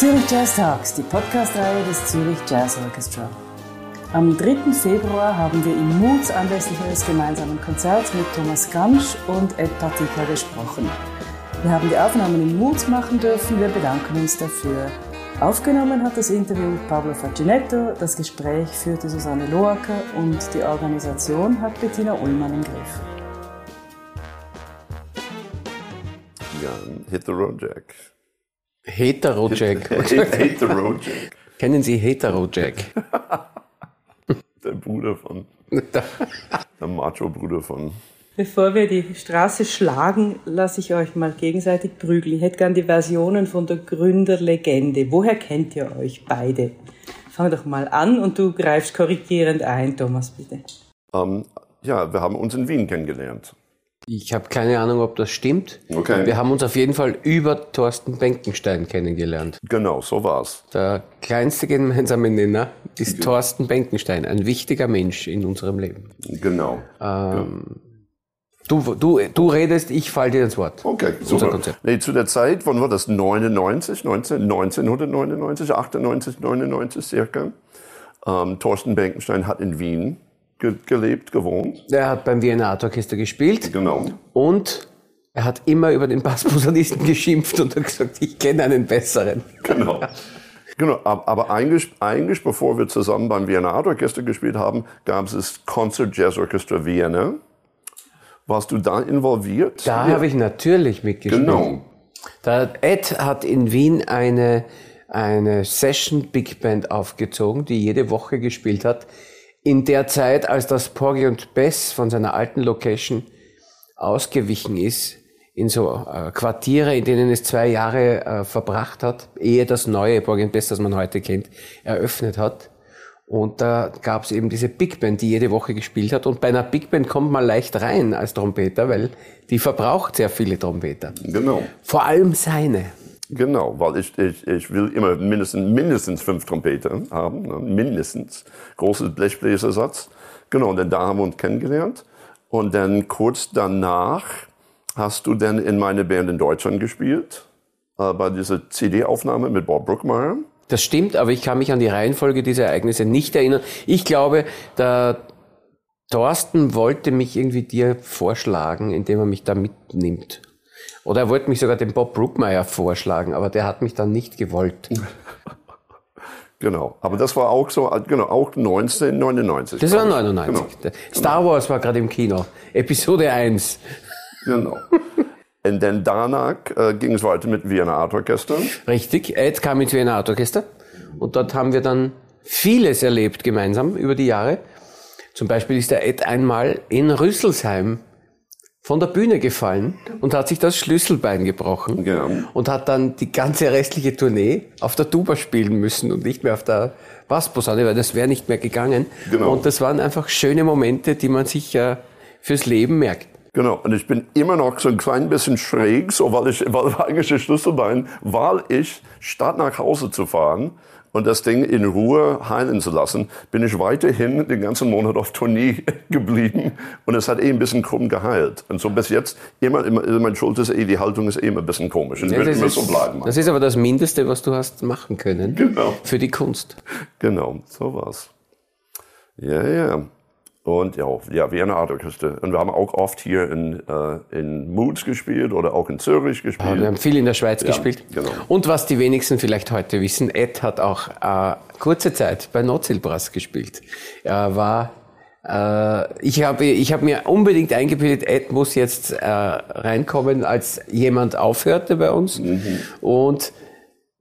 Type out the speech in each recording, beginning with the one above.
Zürich Jazz Talks, die Podcast-Reihe des Zürich Jazz Orchestra. Am 3. Februar haben wir im Moods anlässlich eines gemeinsamen Konzerts mit Thomas Gamsch und Ed Patika gesprochen. Wir haben die Aufnahmen im Moods machen dürfen, wir bedanken uns dafür. Aufgenommen hat das Interview Pablo Facinetto, das Gespräch führte Susanne Loacker und die Organisation hat Bettina Ullmann im Griff. Ja, Hit the Road Jack. Heterojack. Heterojack. Kennen Sie Heterojack? Der Bruder von. Der Macho-Bruder von. Bevor wir die Straße schlagen, lasse ich euch mal gegenseitig prügeln. Ich hätte gern die Versionen von der Gründerlegende. Woher kennt ihr euch beide? Fang doch mal an und du greifst korrigierend ein, Thomas, bitte. Ähm, ja, wir haben uns in Wien kennengelernt. Ich habe keine Ahnung, ob das stimmt. Okay. Wir haben uns auf jeden Fall über Thorsten Benkenstein kennengelernt. Genau, so war's. Der kleinste gemeinsame Nenner ist Thorsten Benkenstein, ein wichtiger Mensch in unserem Leben. Genau. Ähm, du, du, du redest, ich falle dir ins Wort. Okay, super. Konzept. Nee, zu der Zeit, wann war das? 99, 19, 1999, 98, 99 circa. Ähm, Thorsten Benkenstein hat in Wien ge gelebt, gewohnt. Er hat beim Wiener Art Orchester gespielt Genau. und er hat immer über den Bassposaunisten geschimpft und hat gesagt, ich kenne einen besseren. Genau. Genau, ab- aber eigentlich, eigentlich, bevor wir zusammen beim Wiener Art Orchester gespielt haben, gab es das Concert Jazz Orchestra Vienna. Warst du da involviert? Da habe ich natürlich mitgespielt. Genau. Der Ed hat in Wien eine, eine Session Big Band aufgezogen, die jede Woche gespielt hat. In der Zeit, als das Porgy und Bess von seiner alten Location ausgewichen ist, in so äh, Quartiere, in denen es zwei Jahre äh, verbracht hat, ehe das neue Porgy und Bess, das man heute kennt, eröffnet hat. Und da gab es eben diese Big Band, die jede Woche gespielt hat. Und bei einer Big Band kommt man leicht rein als Trompeter, weil die verbraucht sehr viele Trompeter. Genau. Vor allem seine. Genau, weil ich, ich, ich will immer mindestens, mindestens fünf Trompeter haben, ne? mindestens. Großes Blechbläsersatz. Genau, und dann da haben wir uns kennengelernt. Und dann kurz danach hast du dann in meine Band in Deutschland gespielt, äh, bei dieser CD-Aufnahme mit Bob Brookmeyer. Das stimmt, aber ich kann mich an die Reihenfolge dieser Ereignisse nicht erinnern. Ich glaube, der Thorsten wollte mich irgendwie dir vorschlagen, indem er mich da mitnimmt. Oder er wollte mich sogar dem Bob Brookmeyer vorschlagen, aber der hat mich dann nicht gewollt. Genau, aber das war auch so, genau, auch 1999. Das war glaub ich. 99. Star Wars war gerade im Kino. Episode 1. Genau. genau. Und dann danach äh, ging es weiter mit Vienna Art Orchester. Richtig, Ed kam ins Wiener Art Orchester und dort haben wir dann vieles erlebt gemeinsam über die Jahre. Zum Beispiel ist der Ed einmal in Rüsselsheim von der Bühne gefallen und hat sich das Schlüsselbein gebrochen Genau. und hat dann die ganze restliche Tournee auf der Tuba spielen müssen und nicht mehr auf der Bassposaune, weil das wäre nicht mehr gegangen. Genau. Und das waren einfach schöne Momente, die man sich äh, fürs Leben merkt. Genau, und ich bin immer noch so ein klein bisschen schräg, so weil ich, weil eigentlich das Schlüsselbein, weil ich statt nach Hause zu fahren und das Ding in Ruhe heilen zu lassen, bin ich weiterhin den ganzen Monat auf Tournee geblieben und es hat eh ein bisschen krumm geheilt. Und so bis jetzt immer, immer mein Schulter ist eh, die Haltung ist eh immer ein bisschen komisch. Und Ja, das, ist, so bleiben. das ist aber das Mindeste, was du hast machen können Genau. für die Kunst. Genau, so war's. Ja, ja. Und ja, ja, Art Orchester. Und wir haben auch oft hier in, äh, in Moods gespielt oder auch in Zürich gespielt. Wir haben viel in der Schweiz gespielt. genau. Und was die wenigsten vielleicht heute wissen, Ed hat auch äh, kurze Zeit bei Notzelbrass gespielt. Er war, äh, ich habe ich hab mir unbedingt eingebildet, Ed muss jetzt äh, reinkommen, als jemand aufhörte bei uns. Mhm. Und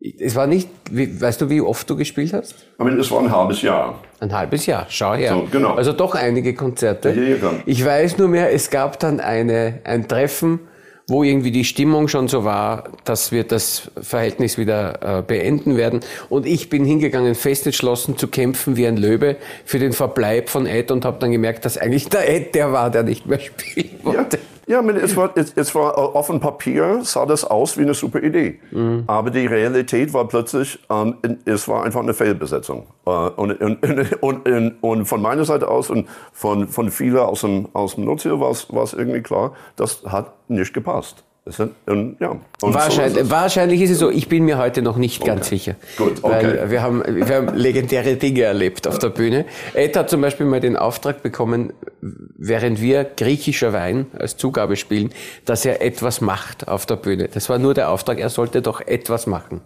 es war nicht, wie, weißt du, wie oft du gespielt hast? Ich meine, es war ein halbes Jahr. Ein halbes Jahr, schau her. So, genau. Also doch einige Konzerte. Ja, ja, ja. Ich weiß nur mehr, es gab dann eine, ein Treffen, wo irgendwie die Stimmung schon so war, dass wir das Verhältnis wieder äh, beenden werden. Und ich bin hingegangen, fest entschlossen zu kämpfen wie ein Löwe für den Verbleib von Ed und habe dann gemerkt, dass eigentlich der Ed der war, der nicht mehr spielen wollte. Ja ich meine, es, war, es, es war auf dem Papier sah das aus wie eine super Idee. Aber die Realität war plötzlich, ähm, es war einfach eine Fehlbesetzung. Äh, und, und, und, und, von meiner Seite aus und von, von vielen aus dem, aus dem es war es irgendwie klar, das hat nicht gepasst. Sind, und, ja. Wahrscheinlich, so ist wahrscheinlich ist es so, ich bin mir heute noch nicht okay. ganz sicher. Gut, okay. Weil wir haben, wir haben legendäre Dinge erlebt auf der Bühne. Ed hat zum Beispiel mal den Auftrag bekommen, während wir griechischer Wein als Zugabe spielen, dass er etwas macht auf der Bühne. Das war nur der Auftrag, er sollte doch etwas machen.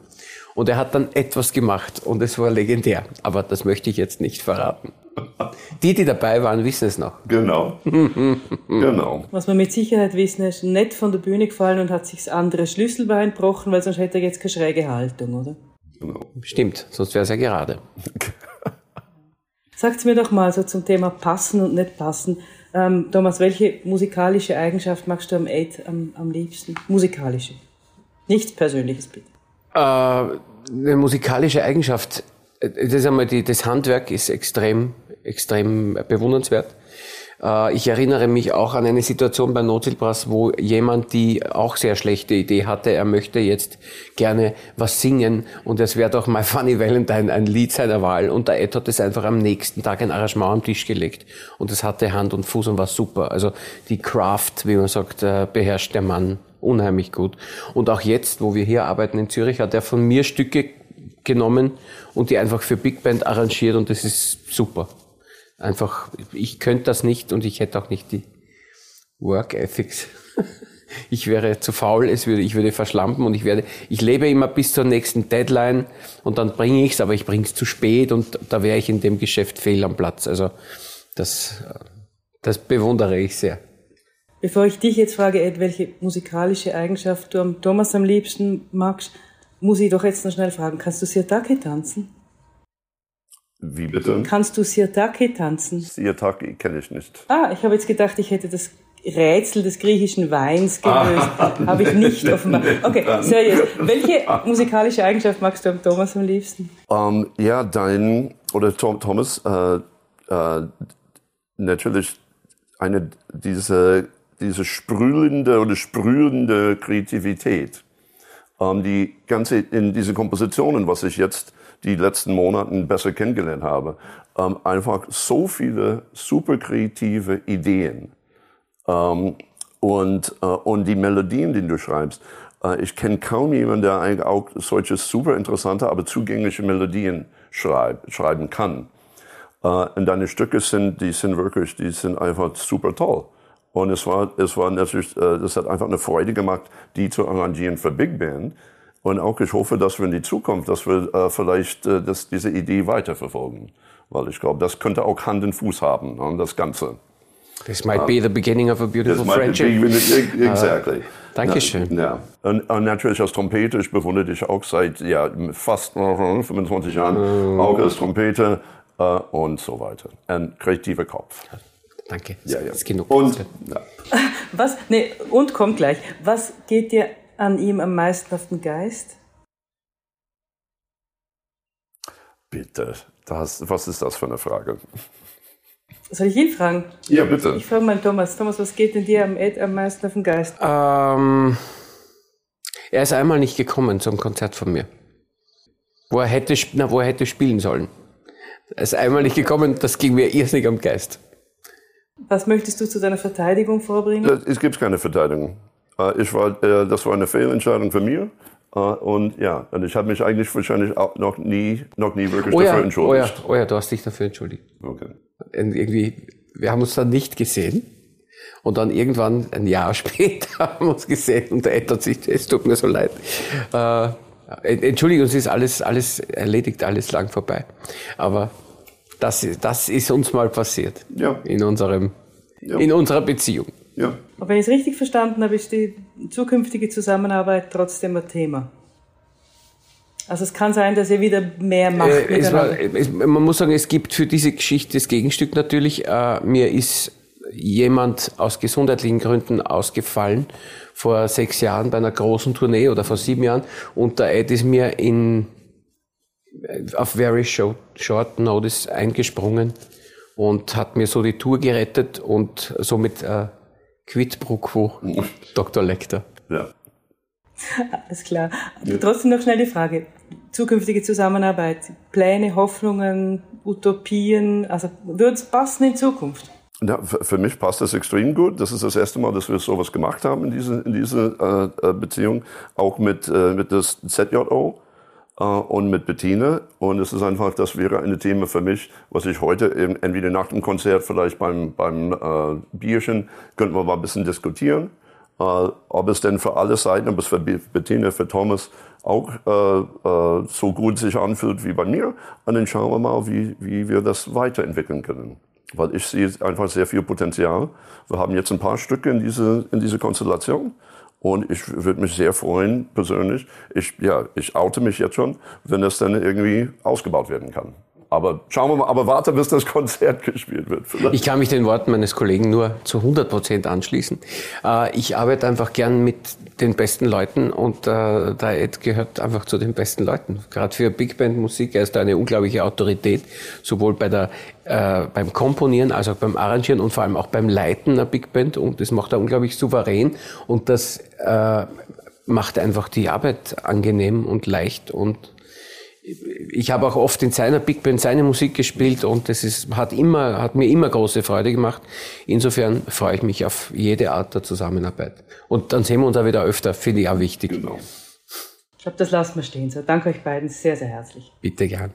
Und er hat dann etwas gemacht und es war legendär. Aber das möchte ich jetzt nicht verraten. Die, die dabei waren, wissen es noch. Genau. genau. Was wir mit Sicherheit wissen, er ist nicht von der Bühne gefallen und hat sich das andere Schlüsselbein gebrochen, weil sonst hätte er jetzt keine schräge Haltung, oder? Genau. Stimmt, sonst wäre es ja gerade. Sagt mir doch mal so zum Thema passen und nicht passen. Ähm, Thomas, welche musikalische Eigenschaft magst du am Aid am, am liebsten? Musikalische. Nichts Persönliches, bitte. Äh, eine musikalische Eigenschaft. Äh, das, ist einmal die, das Handwerk ist extrem extrem bewundernswert. Äh, ich erinnere mich auch an eine Situation bei Notzielbrass, wo jemand die auch sehr schlechte Idee hatte, er möchte jetzt gerne was singen und es wäre doch My Funny Valentine ein Lied seiner Wahl und der Ed hat es einfach am nächsten Tag ein Arrangement am Tisch gelegt und es hatte Hand und Fuß und war super. Also die Craft, wie man sagt, beherrscht der Mann unheimlich gut. Und auch jetzt, wo wir hier arbeiten in Zürich, hat er von mir Stücke genommen und die einfach für Big Band arrangiert und das ist super einfach, ich könnte das nicht und ich hätte auch nicht die Work Ethics. ich wäre zu faul, es würde, ich würde verschlampen und ich werde, ich lebe immer bis zur nächsten Deadline und dann bringe ich es, aber ich bringe es zu spät und da wäre ich in dem Geschäft fehl am Platz. Also das, das bewundere ich sehr. Bevor ich dich jetzt frage, Ed, welche musikalische Eigenschaft du am Thomas am liebsten magst, muss ich doch jetzt noch schnell fragen, kannst du Sirtake tanzen? Wie bitte? Kannst du Sirtaki tanzen? Sirtaki kenne ich nicht. Ah, ich habe jetzt gedacht, ich hätte das Rätsel des griechischen Weins gelöst. Ah. Habe ich nicht offenbar. Okay, seriös. Welche musikalische Eigenschaft magst du am Thomas am liebsten? Um, ähm, ja, dein, oder Tom, Thomas, äh, äh, natürlich eine, diese, diese sprühende oder sprühende Kreativität. Ähm, die ganze, in diese Kompositionen, was ich jetzt die letzten Monaten besser kennengelernt habe. Ähm, einfach so viele super kreative Ideen. Ähm, und, äh, und die Melodien, die du schreibst. Äh, ich kenne kaum jemanden, der eigentlich auch solche super interessante, aber zugängliche Melodien schreib, schreiben kann. Äh, und deine Stücke sind, die sind wirklich, die sind einfach super toll. Und es war, es war natürlich, äh, das hat einfach eine Freude gemacht, die zu arrangieren für Big Band. Und auch ich hoffe, dass wir in die Zukunft, dass wir äh, vielleicht äh, das, diese Idee weiterverfolgen. Weil ich glaube, das könnte auch Hand und Fuß haben, ne, das Ganze. This might be the beginning of a beautiful friendship. Be, exactly. Uh, Dankeschön. Ja. Und, und, natürlich als Trompete, ich bewundere dich auch seit ja, fast 25 Jahren, mm. auch als Trompete äh, und so weiter. Ein kreativer Kopf. Danke. Ja, ja. ist genug. Und, ja. Was, nee, und kommt gleich. Was geht dir an ihm am meisten auf den Geist? Bitte, das, was ist das für eine Frage? Soll ich ihn fragen? Ja, bitte. Ich frage mal Thomas. Thomas, was geht denn dir am, am meisten auf den Geist? Ähm, er ist einmal nicht gekommen zum Konzert von mir. Wo er hätte, na, wo er hätte spielen sollen. Er ist einmal nicht gekommen, das ging mir irrsinnig am Geist. Was möchtest du zu deiner Verteidigung vorbringen? Es gibt keine Verteidigung. Äh, ich war, äh, das war eine Fehlentscheidung für mich. Äh, und ja, und ich habe mich eigentlich wahrscheinlich auch noch nie, noch nie wirklich oh dafür ja, entschuldigt. Oh ja, oh ja, du hast dich dafür entschuldigt. Okay. Und irgendwie, wir haben uns dann nicht gesehen. Und dann irgendwann, ein Jahr später, haben wir uns gesehen und Ed hat sich, es tut mir so leid. Äh, Entschuldigung, es ist alles, alles erledigt, alles lang vorbei. Aber das, das ist uns mal passiert. Ja. In unserem, ja. in unserer Beziehung. Ja. Aber wenn ich es richtig verstanden habe, ist die zukünftige Zusammenarbeit trotzdem ein Thema. Also es kann sein, dass ihr wieder mehr macht. Äh, es war, es, man muss sagen, es gibt für diese Geschichte das Gegenstück natürlich. Äh, mir ist jemand aus gesundheitlichen Gründen ausgefallen vor sechs Jahren bei einer großen Tournee oder vor sieben Jahren und der Ed ist mir in auf very short, short notice eingesprungen und hat mir so die Tour gerettet und somit äh, Quid pro quo, Dr. Lecter. Ja. Alles klar. Ja. Trotzdem noch schnell die Frage. Zukünftige Zusammenarbeit, Pläne, Hoffnungen, Utopien, also würde es passen in Zukunft? Ja, für mich passt das extrem gut. Das ist das erste Mal, dass wir sowas gemacht haben in diese, in diese äh, äh Beziehung, auch mit, äh, mit das ZJO äh, und mit Bettina. Und es ist einfach, das wäre ein Thema für mich, was ich heute eben, entweder nach dem Konzert, vielleicht beim, beim äh, Bierchen, könnten wir mal ein bisschen diskutieren. Äh, ob es denn für alle Seiten, ob es für Bettina, für Thomas auch äh, äh, so gut sich anfühlt wie bei mir. Und dann schauen wir mal, wie, wie wir das weiterentwickeln können. Weil ich sehe einfach sehr viel Potenzial. Wir haben jetzt ein paar Stücke in diese, in diese Konstellation. Und ich würde mich sehr freuen, persönlich. Ich, ja, ich oute mich jetzt schon, wenn das dann irgendwie ausgebaut werden kann. Aber schauen wir mal, aber warte, bis das Konzert gespielt wird. Vielleicht. Ich kann mich den Worten meines Kollegen nur zu 100 Prozent anschließen. Äh, ich arbeite einfach gern mit den besten Leuten und äh, der Ed gehört einfach zu den besten Leuten. Gerade für Big Band Musik, er ist eine unglaubliche Autorität, sowohl bei der, äh, beim Komponieren als auch beim Arrangieren und vor allem auch beim Leiten einer Big Band und das macht er unglaublich souverän und das macht einfach die Arbeit angenehm und leicht und ich habe auch oft in seiner Big Band seine Musik gespielt und das ist, hat immer, hat mir immer große Freude gemacht. Insofern freue ich mich auf jede Art der Zusammenarbeit. Und dann sehen wir uns auch wieder öfter, finde ich auch wichtig. Genau. Ich glaube, das lassen wir stehen. So, danke euch beiden sehr, sehr herzlich. Bitte gern.